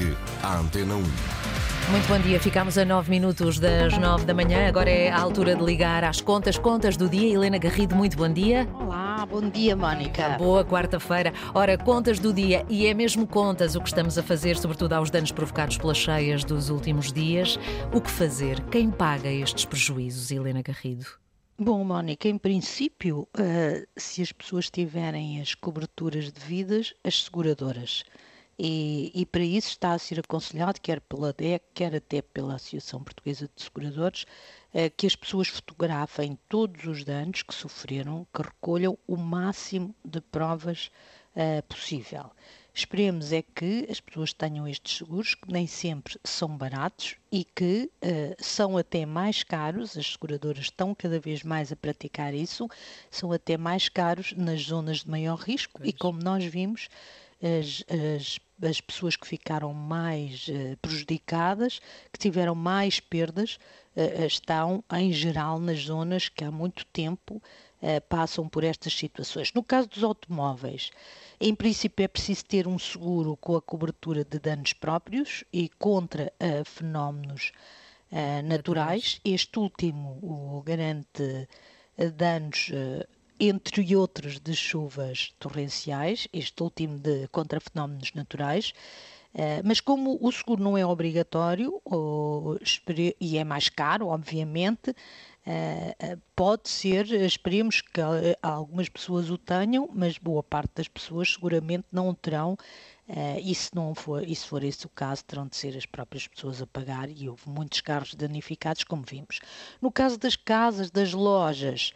Ligue à Antena 1. Muito bom dia, ficamos a 9 minutos das 9 da manhã. Agora é a altura de ligar às contas, contas do dia. Helena Garrido, muito bom dia. Olá, bom dia, Mónica. Boa quarta-feira. Ora, contas do dia, e é mesmo contas o que estamos a fazer, sobretudo aos danos provocados pelas cheias dos últimos dias. O que fazer? Quem paga estes prejuízos, Helena Garrido? Bom, Mónica, em princípio, uh, se as pessoas tiverem as coberturas devidas, as seguradoras. E, e, para isso está a ser aconselhado, quer pela DEC, quer até pela Associação Portuguesa de Seguradores, eh, que as pessoas fotografem todos os danos que sofreram, que recolham o máximo de provas uh, possível. Esperemos é que as pessoas tenham estes seguros, que nem sempre são baratos e que uh, são até mais caros, as seguradoras estão cada vez mais a praticar isso, são até mais caros nas zonas de maior risco pois. e como nós vimos, as, as as pessoas que ficaram mais uh, prejudicadas, que tiveram mais perdas, uh, estão em geral nas zonas que há muito tempo passam por estas situações. No caso dos automóveis, em princípio é preciso ter um seguro com a cobertura de danos próprios e contra fenómenos naturais. Este último o garante danos entre outros de chuvas torrenciais, este último de contra fenómenos naturais, Uh, mas como o seguro não é obrigatório e é mais caro, obviamente, uh, pode ser, esperemos que algumas pessoas o tenham, mas boa parte das pessoas seguramente não o terão. Uh, e, se não for, e se for esse o caso, terão de ser as próprias pessoas a pagar, e houve muitos carros danificados, como vimos. No caso das casas, das lojas,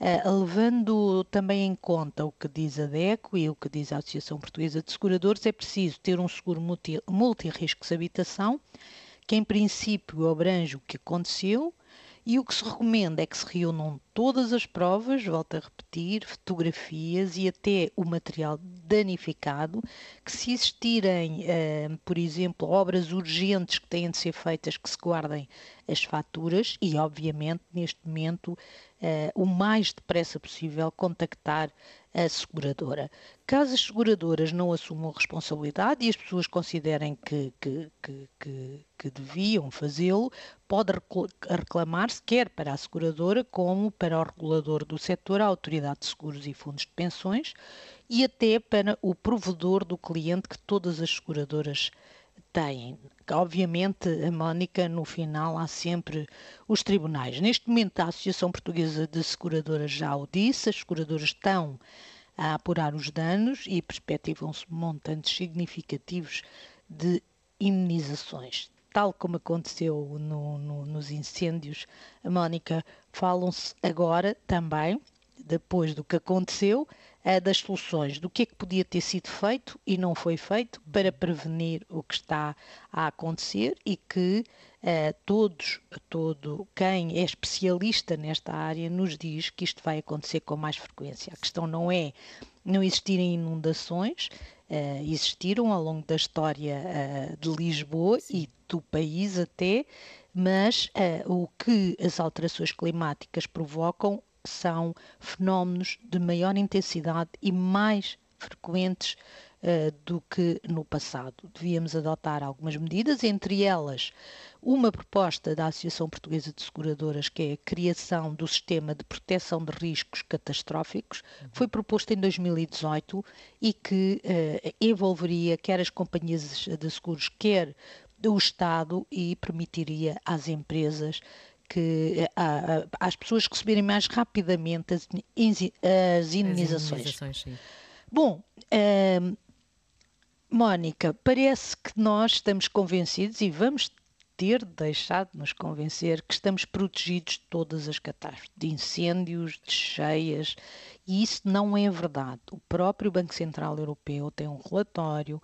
Uh, levando também em conta o que diz a DECO e o que diz a Associação Portuguesa de Seguradores, é preciso ter um seguro multi, multirriscos habitação, que em princípio abrange o que aconteceu, e o que se recomenda é que se reúnam todas as provas, volto a repetir, fotografias e até o material danificado, que se existirem, uh, por exemplo, obras urgentes que têm de ser feitas, que se guardem as faturas e, obviamente, neste momento, uh, o mais depressa possível contactar a seguradora. Caso as seguradoras não assumam responsabilidade e as pessoas considerem que, que, que, que, que deviam fazê-lo, pode reclamar-se quer para a seguradora como para o regulador do setor, a Autoridade de Seguros e Fundos de Pensões, e até para o provedor do cliente que todas as seguradoras têm. Obviamente, a Mónica, no final, há sempre os tribunais. Neste momento, a Associação Portuguesa de Seguradoras já o disse, as seguradoras estão a apurar os danos e perspectivam-se montantes significativos de indenizações. Tal como aconteceu no, no, nos incêndios, a Mónica, falam-se agora também, depois do que aconteceu, uh, das soluções, do que é que podia ter sido feito e não foi feito para prevenir o que está a acontecer e que uh, todos, todo quem é especialista nesta área nos diz que isto vai acontecer com mais frequência. A questão não é não existirem inundações, uh, existiram ao longo da história uh, de Lisboa e do país até, mas uh, o que as alterações climáticas provocam são fenómenos de maior intensidade e mais frequentes uh, do que no passado. Devíamos adotar algumas medidas, entre elas uma proposta da Associação Portuguesa de Seguradoras, que é a criação do sistema de proteção de riscos catastróficos, foi proposta em 2018 e que uh, envolveria quer as companhias de seguros, quer o Estado e permitiria às empresas que a, a, às pessoas receberem mais rapidamente as, as indenizações. Bom, uh, Mónica, parece que nós estamos convencidos e vamos ter deixado de nos convencer que estamos protegidos de todas as catástrofes, de incêndios, de cheias, e isso não é verdade. O próprio Banco Central Europeu tem um relatório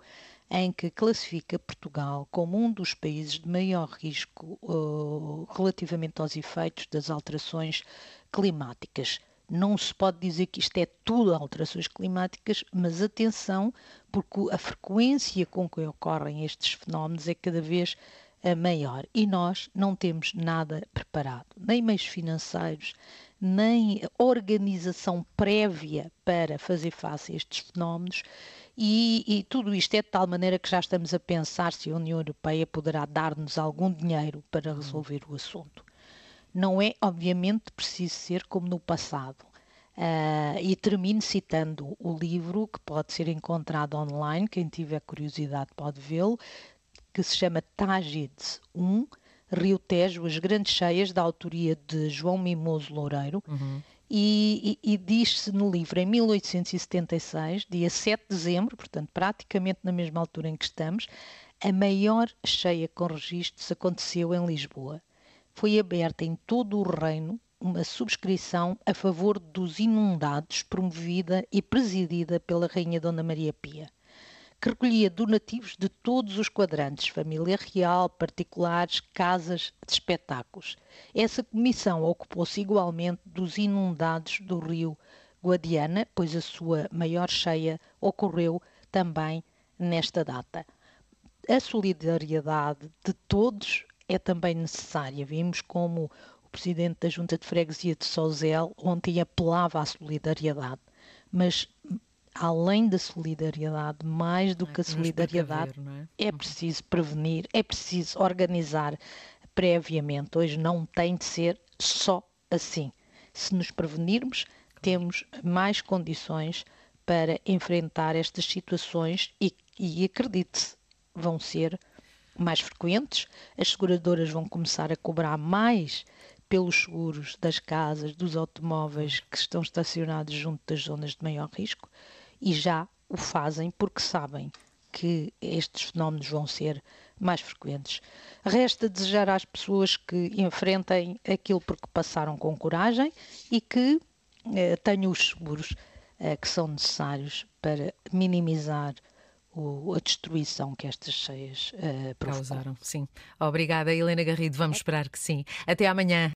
em que classifica Portugal como um dos países de maior risco uh, relativamente aos efeitos das alterações climáticas. Não se pode dizer que isto é tudo alterações climáticas, mas atenção, porque a frequência com que ocorrem estes fenómenos é cada vez uh, maior e nós não temos nada preparado, nem meios financeiros, nem organização prévia para fazer face a estes fenómenos E, e, tudo isto é de tal maneira que já estamos a pensar se a União Europeia poderá dar-nos algum dinheiro para resolver o assunto. Não é, obviamente, preciso ser como no passado. Uh, e termino citando o livro que pode ser encontrado online, quem tiver curiosidade pode vê-lo, que se chama Tágides 1, Rio Tejo, As Grandes Cheias, da autoria de João Mimoso Loureiro. Uhum. E, e, e diz-se no livro, em 1876, dia 7 de dezembro, portanto, praticamente na mesma altura em que estamos, a maior cheia com registros aconteceu em Lisboa. Foi aberta em todo o reino uma subscrição a favor dos inundados, promovida e presidida pela Rainha Dona Maria Pia que recolhia donativos de todos os quadrantes, família real, particulares, casas de espetáculos. Essa comissão ocupou-se igualmente dos inundados do rio Guadiana, pois a sua maior cheia ocorreu também nesta data. A solidariedade de todos é também necessária. Vimos como o presidente da Junta de Freguesia de Sozel ontem apelava à solidariedade, mas além da solidariedade, mais do é que a solidariedade, é? é preciso prevenir, é preciso organizar previamente. Hoje não tem de ser só assim. Se nos prevenirmos, temos mais condições para enfrentar estas situações e, e acredite-se, vão ser mais frequentes, as seguradoras vão começar a cobrar mais pelos seguros das casas, dos automóveis que estão estacionados junto das zonas de maior risco e já o fazem porque sabem que estes fenómenos vão ser mais frequentes. Resta desejar às pessoas que enfrentem aquilo porque passaram com coragem e que eh, tenham os seguros eh, que são necessários para minimizar o, a destruição que estas cheias eh, provocaram. Sim. Obrigada, Helena Garrido. Vamos esperar que sim. Até amanhã.